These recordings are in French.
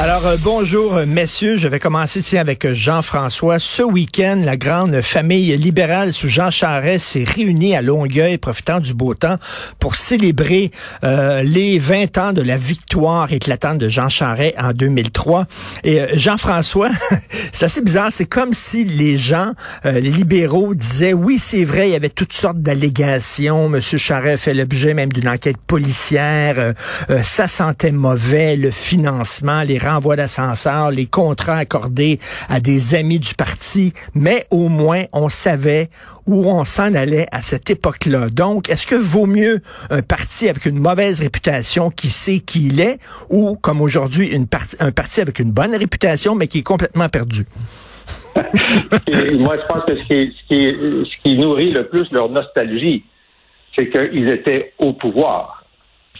Alors, euh, bonjour, euh, messieurs. Je vais commencer tiens, avec euh, Jean-François. Ce week-end, la grande famille libérale sous Jean Charest s'est réunie à Longueuil, profitant du beau temps, pour célébrer les 20 ans de la victoire éclatante de Jean Charest en 2003. Et Jean-François, c'est assez bizarre. C'est comme si les gens, les libéraux, disaient, oui, c'est vrai, il y avait toutes sortes d'allégations. Monsieur Charest fait l'objet même d'une enquête policière. ça sentait mauvais, le financement, les renvoi d'ascenseur, les contrats accordés à des amis du parti, mais au moins on savait où on s'en allait à cette époque-là. Donc, est-ce que vaut mieux un parti avec une mauvaise réputation qui sait qui il est, ou comme aujourd'hui un parti avec une bonne réputation mais qui est complètement perdu? moi, je pense que ce qui nourrit le plus leur nostalgie, c'est qu'ils étaient au pouvoir.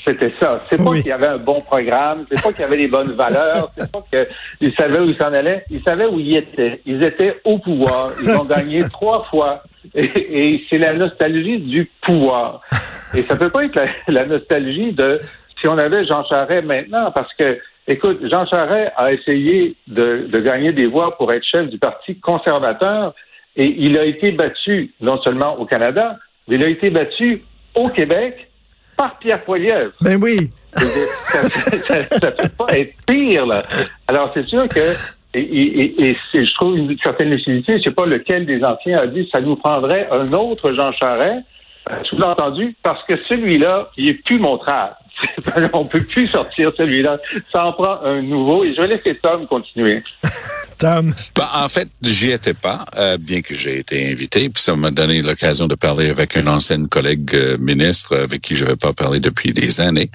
C'était ça. C'est pas qu'il y avait un bon programme, c'est pas qu'il y avait des bonnes valeurs, c'est pas qu'ils savaient où ils s'en allaient, ils savaient où ils étaient. Ils étaient au pouvoir. Ils ont gagné trois fois. Et, c'est la nostalgie du pouvoir. Et ça peut pas être la, nostalgie de si on avait Jean Charest maintenant, parce que, écoute, Jean Charest a essayé de, de gagner des voix pour être chef du Parti conservateur et il a été battu non seulement au Canada, mais il a été battu au Québec par Pierre Poilievre. Ben oui. ça ne peut pas être pire, là. Alors, c'est sûr que, et, je trouve une certaine lucidité, je ne sais pas lequel des anciens a dit, ça nous prendrait un autre Jean Charest, euh, sous-entendu, parce que celui-là, il est plus montrable. on peut plus sortir celui-là. Ça en prend un nouveau. Et je vais laisser Tom continuer. Tom. Ben, en fait, j'y étais pas, euh, bien que j'ai été invité. Puis ça m'a donné l'occasion de parler avec une ancienne collègue euh, ministre avec qui je n'avais pas parlé depuis des années.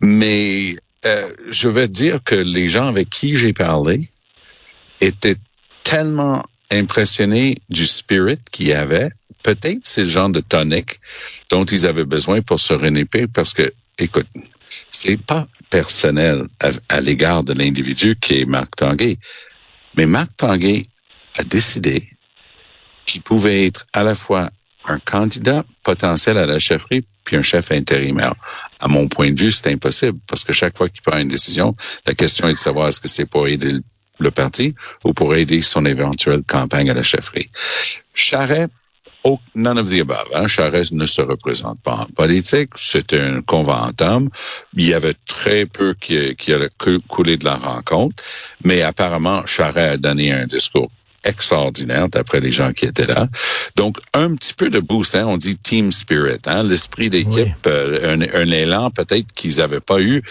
Mais euh, je vais dire que les gens avec qui j'ai parlé étaient tellement impressionnés du spirit qu'il y avait. Peut-être c'est le genre de tonic dont ils avaient besoin pour se renéper parce que écoute, c'est pas personnel à, l'égard de l'individu qui est Marc Tanguay. Mais Marc Tanguay a décidé qu'il pouvait être à la fois un candidat potentiel à la chefferie puis un chef intérimaire. À mon point de vue, c'est impossible parce que chaque fois qu'il prend une décision, la question est de savoir est-ce que c'est pour aider le, parti ou pour aider son éventuelle campagne à la chefferie. Charret Oh, none of the above. Hein. Charest ne se représente pas en politique. C'est un conventum. Il y avait très peu qui, qui a coulé de la rencontre. Mais apparemment, Charest a donné un discours extraordinaire d'après les gens qui étaient là. Donc, un petit peu de boost, hein, on dit team spirit, hein, l'esprit d'équipe, euh, un, élan peut-être qu'ils n'avaient pas eu,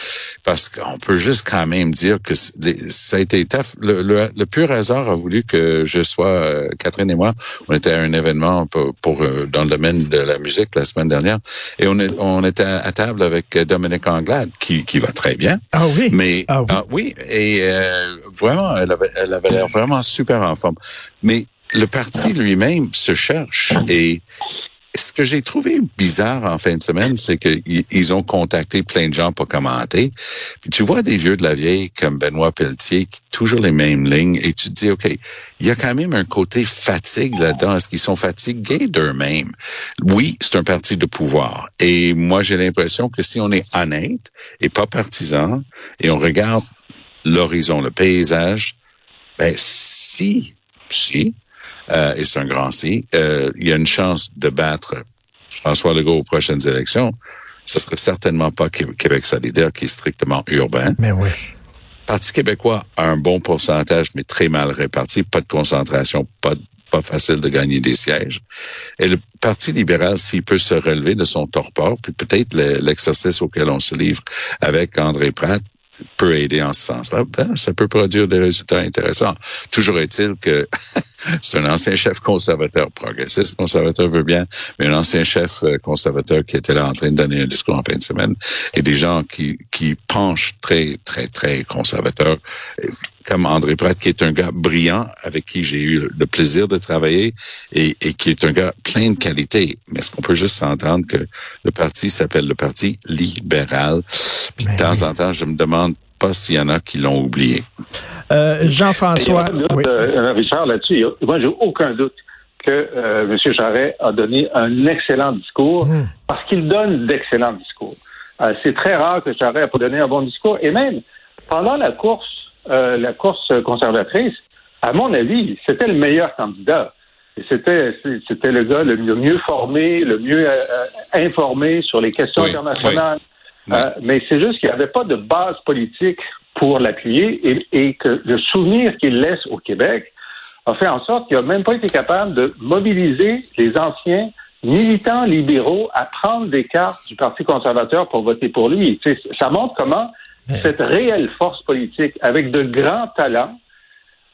parce qu'on peut juste quand même dire que ça a été tough. Le, pur hasard a voulu que je sois, euh, Catherine et moi, on était à un événement pour, euh, dans le domaine de la musique la semaine dernière, et on, est, on était à table avec Dominique Anglade, qui, qui va très bien. Ah oui? Mais, ah oui. Ah et vraiment, elle avait, elle avait l'air vraiment super en forme. Mais le parti lui-même se cherche et ce que j'ai trouvé bizarre en fin de semaine, c'est qu'ils ont contacté plein de gens pour commenter. Puis tu vois des vieux de la vieille comme Benoît Pelletier qui toujours les mêmes lignes et tu te dis, OK, il y a quand même un côté fatigue là-dedans. Est-ce qu'ils sont fatigués d'eux-mêmes? Oui, c'est un parti de pouvoir. Et moi, j'ai l'impression que si on est honnête et pas partisan et on regarde l'horizon, le paysage, ben si si, euh, et c'est un grand si, euh, il y a une chance de battre François Legault aux prochaines élections, ce serait certainement pas Québec solidaire qui est strictement urbain. Mais oui. Parti québécois a un bon pourcentage, mais très mal réparti, pas de concentration, pas pas facile de gagner des sièges. Et le Parti libéral, s'il peut se relever de son torpor, puis peut-être l'exercice auquel on se livre avec André Pratt, peut aider en ce sens-là, ben, ça peut produire des résultats intéressants. Toujours est-il que c'est un ancien chef conservateur progressiste, conservateur veut bien, mais un ancien chef euh, conservateur qui était là en train de donner un discours en fin de semaine, et des gens qui, qui penchent très, très, très conservateurs, comme André Pratt, qui est un gars brillant avec qui j'ai eu le plaisir de travailler et, et qui est un gars plein de qualités. Mais est-ce qu'on peut juste s'entendre que le parti s'appelle le Parti libéral? Puis de temps en temps, je me demande pas s'il y en a qui l'ont oublié. Euh, Jean-François. Oui. Euh, Richard, là-dessus, moi, j'ai aucun doute que euh, M. Charret a donné un excellent discours mmh. parce qu'il donne d'excellents discours. Euh, c'est très rare que Charret ait pas donné un bon discours. Et même pendant la course, euh, la course conservatrice, à mon avis, c'était le meilleur candidat. C'était c'était le gars le mieux, mieux formé, le mieux euh, informé sur les questions Oui, internationales. oui. Euh, mais c'est juste qu'il n'y avait pas de base politique pour l'appuyer et, et que le souvenir qu'il laisse au Québec a fait en sorte qu'il n'a même pas été capable de mobiliser les anciens militants libéraux à prendre des cartes du Parti conservateur pour voter pour lui. Ça montre comment cette réelle force politique, avec de grands talents,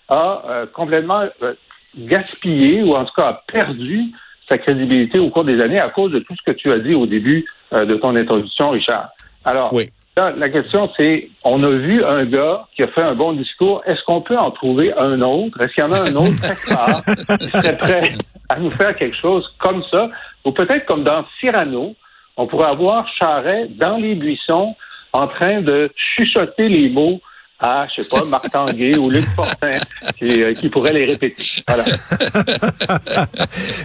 a euh, complètement euh, gaspillé ou en tout cas a perdu sa crédibilité au cours des années à cause de tout ce que tu as dit au début euh, de ton introduction, Richard. Alors, Oui. là, la question c'est, on a vu un gars qui a fait un bon discours. Est-ce qu'on peut en trouver un autre? Est-ce qu'il y en a un autre qui serait prêt à nous faire quelque chose comme ça? Ou peut-être comme dans Cyrano, on pourrait avoir Charret dans les buissons en train de chuchoter les mots à, je sais pas, Marc Tanguay ou Luc Fortin qui, euh, qui pourrait les répéter. Voilà.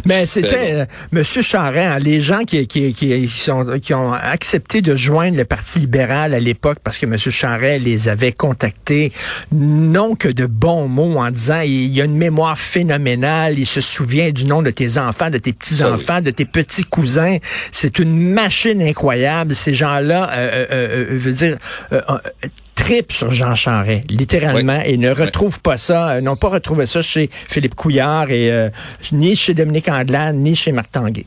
Mais c'était euh, Monsieur Charest, hein, les gens qui, qui, qui, sont, qui ont accepté de joindre le Parti libéral à l'époque parce que Monsieur Charest les avait contactés, n'ont que de bons mots en disant il y a une mémoire phénoménale, il se souvient du nom de tes enfants, de tes petits-enfants, de tes petits cousins. C'est une machine incroyable. Ces gens-là, euh, euh, euh, je veux dire, tripent sur Jean Charest, littéralement, et ne retrouvent pas ça, euh, n'ont pas retrouvé ça chez Philippe Couillard et euh, ni chez Dominique Anglade, ni chez Marc Tanguay.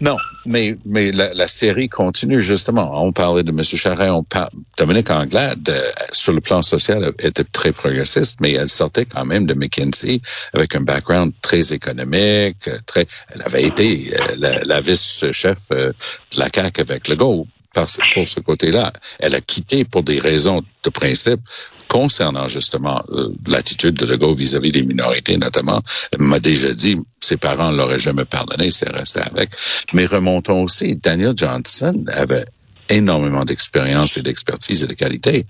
Non, mais mais la, la, série continue justement. On parlait de M. Charest, on par... Dominique Anglade, euh, sur le plan social, était très progressiste, mais elle sortait quand même de McKinsey avec un background très économique, très. Elle avait été euh, la, la vice-chef euh, de la CAC avec Legault par, pour ce côté-là. Elle a quitté pour des raisons de principe concernant justement euh, l'attitude de Legault vis-à-vis des minorités, notamment, elle m'a déjà dit, ses parents l'auraient jamais pardonné, c'est resté avec. Mais remontons aussi, Daniel Johnson avait énormément d'expérience et d'expertise et de qualité.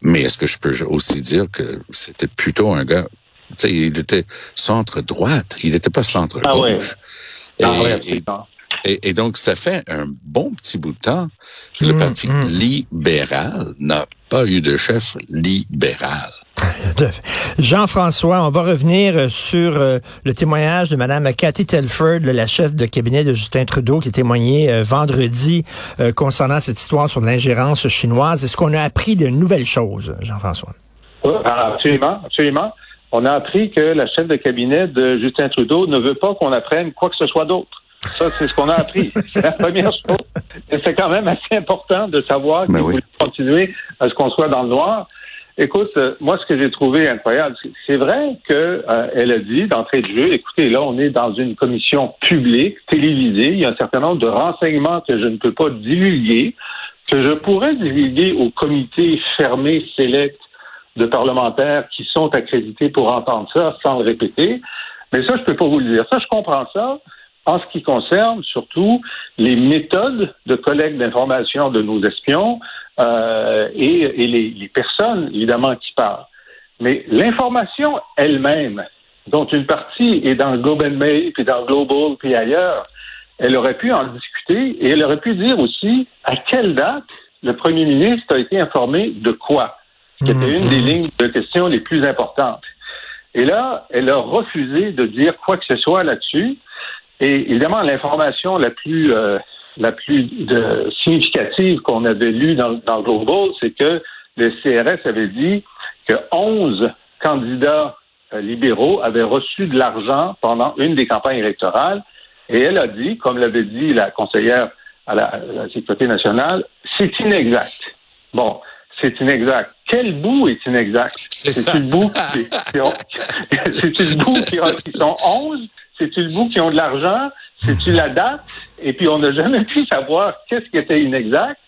Mais est-ce que je peux aussi dire que c'était plutôt un gars, tu sais, il était centre-droite, il n'était pas centre-gauche. Ah ouais. Et, Ah ouais, et. Et, et donc, ça fait un bon petit bout de temps que le Mmh, Parti mmh. libéral n'a pas eu de chef libéral. Jean-François, on va revenir euh, sur euh, le témoignage de Mme Cathy Telford, la chef de cabinet de Justin Trudeau, qui a témoigné euh, vendredi euh, concernant cette histoire sur l'ingérence chinoise. Est-ce qu'on a appris de nouvelles choses, Jean-François? Oui, absolument, absolument. On a appris que la chef de cabinet de Justin Trudeau ne veut pas qu'on apprenne quoi que ce soit d'autre. Ça, c'est ce qu'on a appris. C'est la première chose. Et c'est quand même assez important de savoir qu'il Ben oui. voulait continuer à ce qu'on soit dans le noir. Écoute, euh, moi, ce que j'ai trouvé incroyable, c'est- c'est vrai que euh, elle a dit d'entrée de jeu, écoutez, là, on est dans une commission publique, télévisée, il y a un certain nombre de renseignements que je ne peux pas divulguer, que je pourrais divulguer au comité fermé select de parlementaires qui sont accrédités pour entendre ça sans le répéter. Mais ça, je peux pas vous le dire. Ça, je comprends ça en ce qui concerne surtout les méthodes de collecte d'informations de nos espions euh, et, et les, les personnes, évidemment, qui parlent. Mais l'information elle-même, dont une partie est dans le and Mail, puis dans Global, puis ailleurs, elle aurait pu en discuter et elle aurait pu dire aussi à quelle date le premier ministre a été informé de quoi, ce qui était une des lignes de questions les plus importantes. Et là, elle a refusé de dire quoi que ce soit là-dessus. Et évidemment, l'information la plus euh, la plus de- significative qu'on avait lue dans, dans Global, c'est que le CRS avait dit que 11 candidats euh, libéraux avaient reçu de l'argent pendant une des campagnes électorales. Et elle a dit, comme l'avait dit la conseillère à la, à la Sécurité nationale, c'est inexact. Bon, c'est inexact. Quel bout est inexact? C'est le bout qui, qui ont, le bout qui, qui sont 11? C'est-tu le bout qui ont de l'argent? C'est-tu la date? Et puis, on n'a jamais pu savoir qu'est-ce qui était inexact.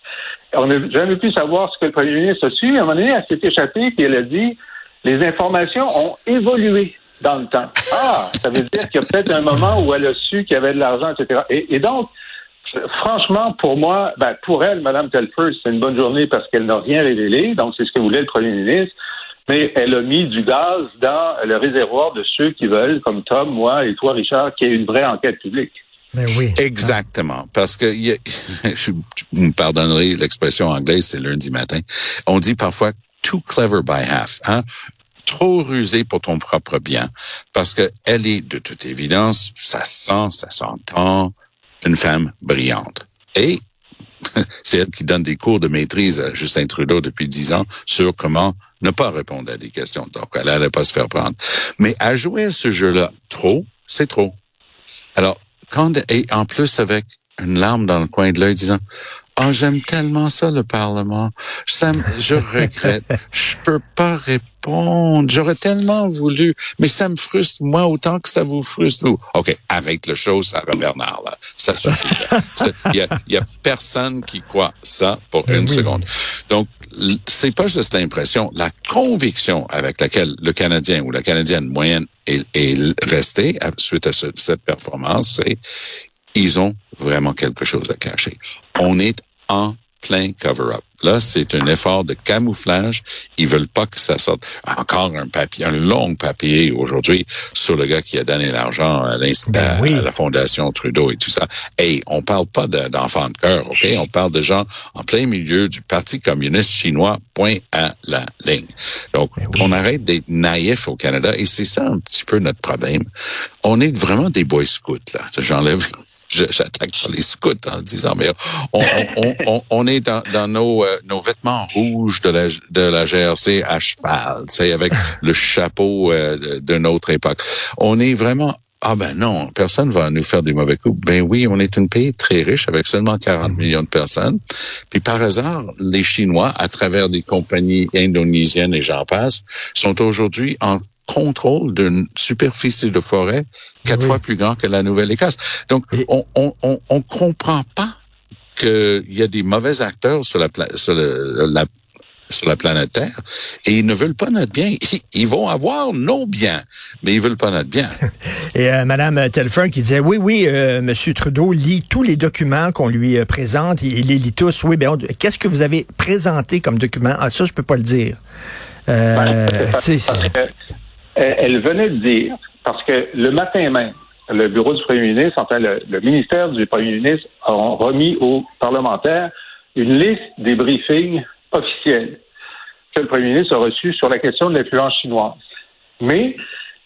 On n'a jamais pu savoir ce que le premier ministre a su. À un moment donné, elle s'est échappée et elle a dit les informations ont évolué dans le temps. Ah, ça veut dire qu'il y a peut-être un moment où elle a su qu'il y avait de l'argent, etc. Et, donc, franchement, pour moi, ben, pour elle, Mme Telford, c'est une bonne journée parce qu'elle n'a rien révélé. Donc, c'est ce que voulait le premier ministre. Mais elle a mis du gaz dans le réservoir de ceux qui veulent, comme Tom, moi et toi, Richard, qu'il y ait une vraie enquête publique. Ben oui. Exactement. Parce que, y a, je, vous me pardonnerez l'expression anglaise, c'est lundi matin. On dit parfois too clever by half. Hein? trop rusé pour ton propre bien, parce que elle est de toute évidence, ça sent, ça s'entend, une femme brillante. Et c'est elle qui donne des cours de maîtrise à Justin Trudeau depuis dix ans sur comment ne pas répondre à des questions. Donc, elle n'allait pas se faire prendre. Mais à jouer à ce jeu-là trop, c'est trop. Alors, quand, et en plus avec une larme dans le coin de l'œil disant, oh, j'aime tellement ça, le Parlement. Ça, je regrette. je peux pas répondre. J'aurais tellement voulu, mais ça me frustre, moi, autant que ça vous frustre, vous. OK, avec le show Sarah Bernard, là. Ça suffit. Il y a, y a, personne qui croit ça pour ben une seconde. Donc, c'est pas juste l'impression, la conviction avec laquelle le Canadien ou la Canadienne moyenne est, est resté suite à ce, cette performance, c'est ils ont vraiment quelque chose à cacher. On est en plein cover-up. Là, c'est un effort de camouflage. Ils veulent pas que ça sorte. Encore un papier, un long papier aujourd'hui sur le gars qui a donné l'argent à, ben à, la Fondation Trudeau et tout ça. Et on parle pas d'enfants de, cœur, OK? On parle de gens en plein milieu du Parti communiste chinois, point à la ligne. Donc, ben on arrête d'être naïf au Canada et c'est ça un petit peu notre problème. On est vraiment des boys scouts, là. J'enlève j'attaque les scouts en disant, mais on, on, on, on est dans, dans nos, euh, nos vêtements rouges de la, de la GRC à cheval, c'est avec le chapeau euh, de notre époque. On est vraiment ah ben non, personne va nous faire des mauvais coups. Ben oui, on est un pays très riche avec seulement 40 mm-hmm. millions de personnes. Puis par hasard, les Chinois, à travers des compagnies indonésiennes et j'en passe, sont aujourd'hui en contrôle d'une superficie de forêt quatre fois plus grand que la Nouvelle-Écosse. Donc, on, on, on, on, comprend pas qu'il y a des mauvais acteurs sur la, sur la sur la planète Terre et ils ne veulent pas notre bien. Ils vont avoir nos biens, mais ils veulent pas notre bien. et euh, Madame Telfer qui disait oui, oui, euh, Monsieur Trudeau lit tous les documents qu'on lui euh, présente, il, les lit tous. Oui, ben qu'est-ce que vous avez présenté comme document? Ah, ça, je peux pas le dire. Euh, ben, elle venait de dire, parce que le matin même, le bureau du premier ministre, enfin le, ministère du premier ministre, ont remis aux parlementaires une liste des briefings officiels que le premier ministre a reçus sur la question de l'influence chinoise. Mais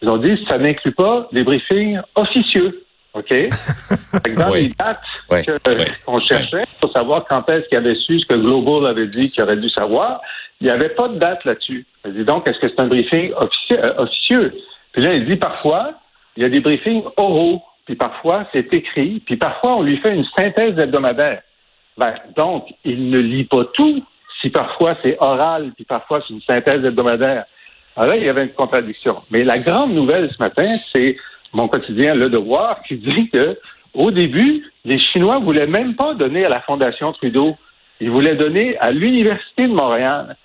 ils ont dit que ça n'inclut pas des briefings officieux. OK? Dans les dates qu'on cherchait pour savoir quand est-ce qu'il avait su ce que Global avait dit qu'il aurait dû savoir, il n'y avait pas de date là-dessus. dit donc, est-ce que c'est un briefing euh, officieux? Puis là, il dit parfois, il y a des briefings oraux, puis parfois c'est écrit, puis parfois on lui fait une synthèse hebdomadaire. Ben, donc, il ne lit pas tout si parfois c'est oral, puis parfois c'est une synthèse hebdomadaire. Alors là, il y avait une contradiction. Mais la grande nouvelle ce matin, c'est mon quotidien Le Devoir qui dit que au début, les Chinois voulaient même pas donner à la Fondation Trudeau. Ils voulaient donner à l'Université de Montréal.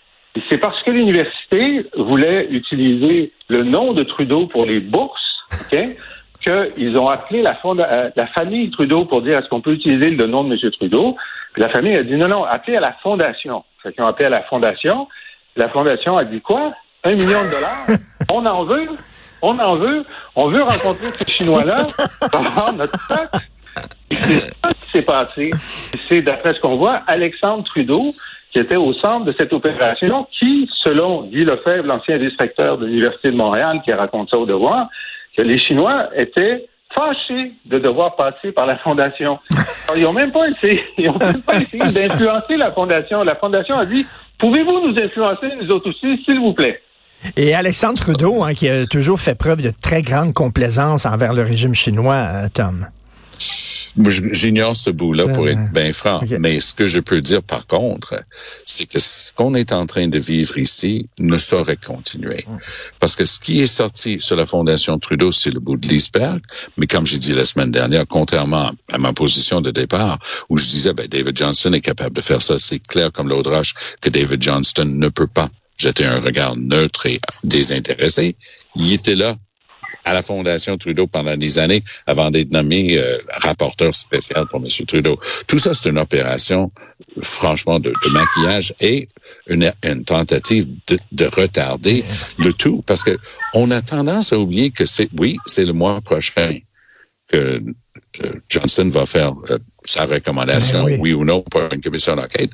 C'est parce que l'université voulait utiliser le nom de Trudeau pour les bourses, OK, qu'ils ont appelé la, euh, la famille Trudeau pour dire est-ce qu'on peut utiliser le nom de M. Trudeau? Puis la famille a dit non, non, appelez à la fondation. Fait qu'ils ont appelé à la fondation. La fondation a dit quoi? Un million de dollars? On en veut? On en veut? On veut rencontrer ces Chinois-là? notre taxe? C'est ça qui s'est passé. C'est, d'après ce qu'on voit, Alexandre Trudeau, qui était au centre de cette opération, qui, selon Guy Lefebvre, l'ancien inspecteur de l'Université de Montréal, qui raconte ça au devoir, que les Chinois étaient fâchés de devoir passer par la Fondation. ils n'ont même pas essayé, ils ont même pas essayé d'influencer la Fondation. La Fondation a dit, pouvez-vous nous influencer, nous autres aussi, s'il vous plaît? Et Alexandre Trudeau, hein, qui a toujours fait preuve de très grande complaisance envers le régime chinois, euh, Tom. J'ignore ce bout-là pour être bien franc. Mais ce que je peux dire par contre, c'est que ce qu'on est en train de vivre ici ne saurait continuer. Parce que ce qui est sorti sur la Fondation Trudeau, c'est le bout de l'iceberg. Mais comme j'ai dit la semaine dernière, contrairement à ma position de départ, où je disais, ben, David Johnston est capable de faire ça, c'est clair comme l'eau de roche que David Johnston ne peut pas jeter un regard neutre et désintéressé. Il était là à la Fondation Trudeau pendant des années avant d'être nommé euh, rapporteur spécial pour M. Trudeau. Tout ça, c'est une opération, franchement, de, de maquillage et une, une tentative de, de, retarder le tout parce que on a tendance à oublier que c'est, oui, c'est le mois prochain que Johnston va faire euh, sa recommandation, oui. oui. ou non, pour une commission d'enquête.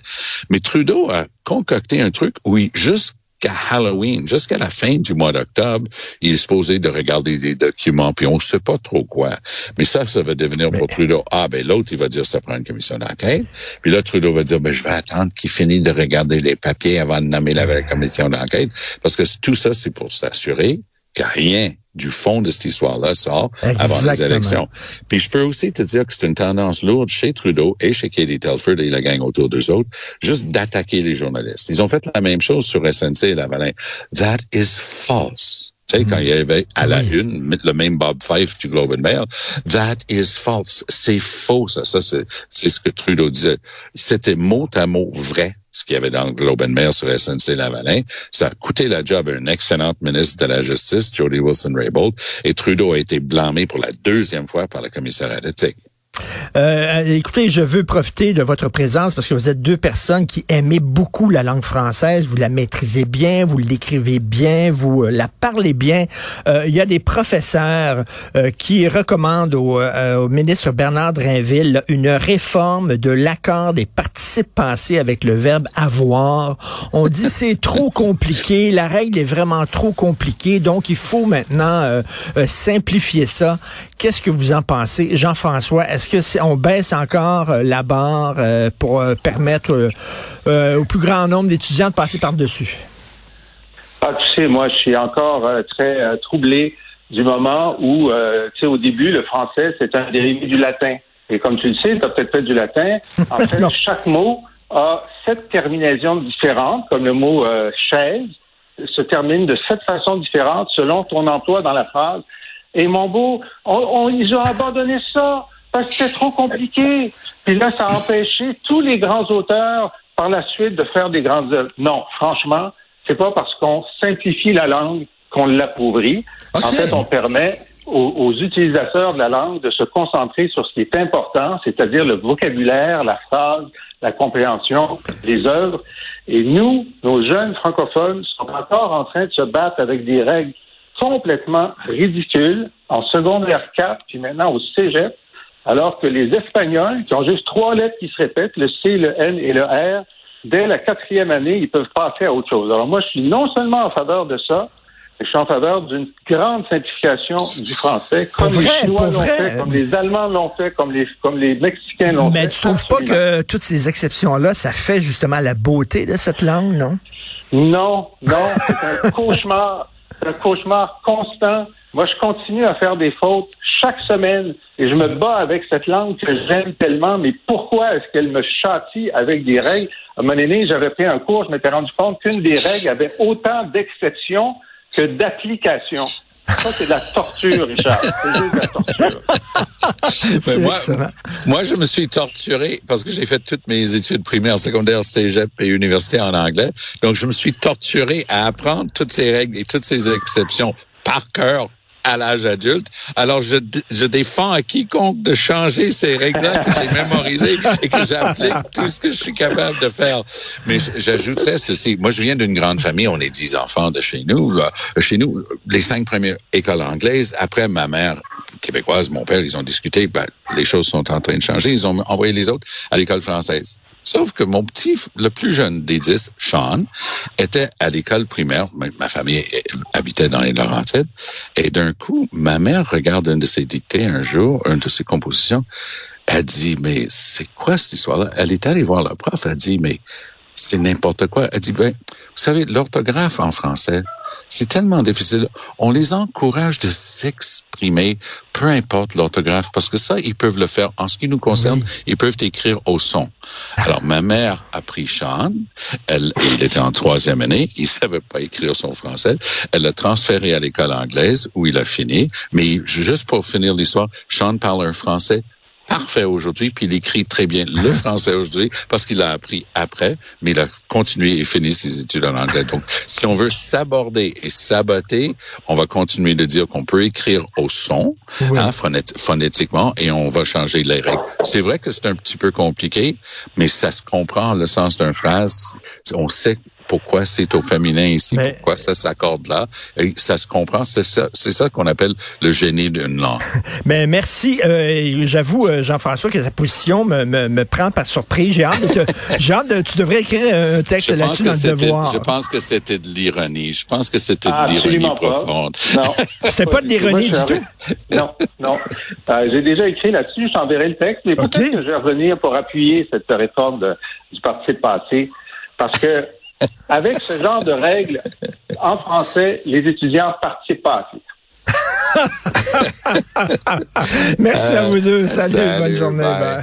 Mais Trudeau a concocté un truc où, il, juste qu'à Halloween, jusqu'à la fin du mois d'octobre, il est supposé de regarder des documents, puis on ne sait pas trop quoi. Mais ça, ça va devenir pour Trudeau, ah ben l'autre, il va dire ça prend une commission d'enquête. Puis là, Trudeau va dire, ben je vais attendre qu'il finisse de regarder les papiers avant de nommer la commission d'enquête, parce que tout ça, c'est pour s'assurer que rien du fond de cette histoire-là sort Exactement. avant les élections. Puis je peux aussi te dire que c'est une tendance lourde chez Trudeau et chez Katie Telford et la gang autour d'eux autres, juste d'attaquer les journalistes. Ils ont fait la même chose sur SNC et Lavalin. That is false. Tu sais, quand il y avait à la oui. une le même Bob Fife du Globe and Mail, that is false. C'est faux, ça. Ça, c'est ce que Trudeau disait. C'était mot à mot vrai ce qu'il y avait dans le Globe and Mail sur SNC Lavalin. Ça a coûté la job à une excellente ministre de la Justice, Jody Wilson-Raybould, et Trudeau a été blâmé pour la deuxième fois par la commissaire à l'éthique. Euh, écoutez, je veux profiter de votre présence parce que vous êtes deux personnes qui aimez beaucoup la langue française. Vous la maîtrisez bien, vous l'écrivez bien, vous euh, la parlez bien. Euh, il y a des professeurs euh, qui recommandent au, euh, au, ministre Bernard Drinville une réforme de l'accord des participes passés avec le verbe avoir. On dit c'est trop compliqué, la règle est vraiment trop compliquée, donc il faut maintenant simplifier ça. Qu'est-ce que vous en pensez, Jean-François? Est-ce que on baisse encore euh, la barre euh, pour euh, permettre au plus grand nombre d'étudiants de passer par-dessus? Ah, tu sais, moi, je suis encore très troublé du moment où, tu sais, au début, le français, c'est un dérivé du latin. Et comme tu le sais, tu as peut-être fait du latin. En fait, chaque mot a sept terminaisons différentes, comme le mot chaise se termine de sept façons différentes selon ton emploi dans la phrase. Et mon beau, on, on, ils ont abandonné ça parce que c'est trop compliqué. Puis là, ça a empêché tous les grands auteurs par la suite de faire des grandes œuvres. Non, franchement, c'est pas parce qu'on simplifie la langue qu'on l'appauvrit. Okay. En fait, on permet aux, aux, utilisateurs de la langue de se concentrer sur ce qui est important, c'est-à-dire le vocabulaire, la phrase, la compréhension des œuvres. Et nous, nos jeunes francophones, sont encore en train de se battre avec des règles complètement ridicules en secondaire 4, puis maintenant au cégep, alors que les Espagnols, qui ont juste trois lettres qui se répètent, le C, le N et le R, dès la quatrième année, ils peuvent passer à autre chose. Alors moi, je suis non seulement en faveur de ça, mais je suis en faveur d'une grande simplification du français, comme vrai, les Chinois l'ont fait, comme les Allemands l'ont fait, comme les, comme les Mexicains l'ont fait. Mais tu trouves pas que toutes ces exceptions-là, ça fait justement la beauté de cette langue, non? Non, non, c'est un cauchemar. C'est un cauchemar constant. Moi, je continue à faire des fautes chaque semaine et je me bats avec cette langue que j'aime tellement. Mais pourquoi est-ce qu'elle me châtie avec des règles? À moment donné, j'avais pris un cours, je m'étais rendu compte qu'une des règles avait autant d'exceptions que d'applications. Ça, c'est de la torture, Richard. C'est juste de la torture. moi, moi, je me suis torturé parce que j'ai fait toutes mes études primaires, secondaires, cégep et université en anglais. Donc, je me suis torturé à apprendre toutes ces règles et toutes ces exceptions par cœur à l'âge adulte. Alors, je, je défends à quiconque de changer ces règles-là que j'ai mémorisées et que j'applique tout ce que je suis capable de faire. Mais j'ajouterais ceci. Moi, je viens d'une grande famille. On est dix enfants de chez nous. Là. Chez nous, les cinq premières écoles anglaises. Après, ma mère québécoise, mon père, ils ont discuté. Ben, les choses sont en train de changer. Ils ont envoyé les autres à l'école française. Sauf que mon petit, le plus jeune des dix, Sean, était à l'école primaire. Ma famille habitait dans les Laurentides. Et d'un coup, ma mère regarde une de ses dictées un jour, une de ses compositions. Elle dit, mais c'est quoi cette histoire-là? Elle est allée voir le prof. Elle dit, mais c'est n'importe quoi. Elle dit, ben, vous savez, l'orthographe en français, c'est tellement difficile. On les encourage de s'exprimer, peu importe l'orthographe, parce que ça, ils peuvent le faire. En ce qui nous concerne, oui. ils peuvent écrire au son. Alors, ma mère a pris Sean. Elle, il était en troisième année. Il savait pas écrire son français. Elle l'a transféré à l'école anglaise où il a fini. Mais juste pour finir l'histoire, Sean parle un français parfait aujourd'hui, puis il écrit très bien le français aujourd'hui parce qu'il a appris après, mais il a continué et fini ses études en anglais. Donc, si on veut s'aborder et saboter, on va continuer de dire qu'on peut écrire au son, Oui. hein, phonét- phonétiquement, et on va changer les règles. C'est vrai que c'est un petit peu compliqué, mais ça se comprend le sens d'une phrase. On sait pourquoi c'est au féminin ici, Mais- pourquoi ça s'accorde là, et ça se comprend. C'est ça, c'est ça qu'on appelle le génie d'une langue. Mais merci. Euh, J'avoue, euh, Jean-François, que sa position me, me, me prend par surprise. J'ai hâte de te- j'ai hâte de, tu devrais écrire un texte Je pense, là-dessus que dans le c'était, devoir. je pense que c'était de l'ironie. Je pense que c'était de l'ironie profonde. Non. C'était pas de l'ironie du suis Non, non. Euh, J'ai déjà écrit là-dessus, je t'enverrai le texte, mais peut-être OK. que je vais revenir pour appuyer cette réforme de- du parti passé, parce que avec ce genre de règles, en français, les étudiants participent pas. Merci à vous deux. Salut, Salut, bonne journée. bye. Bye.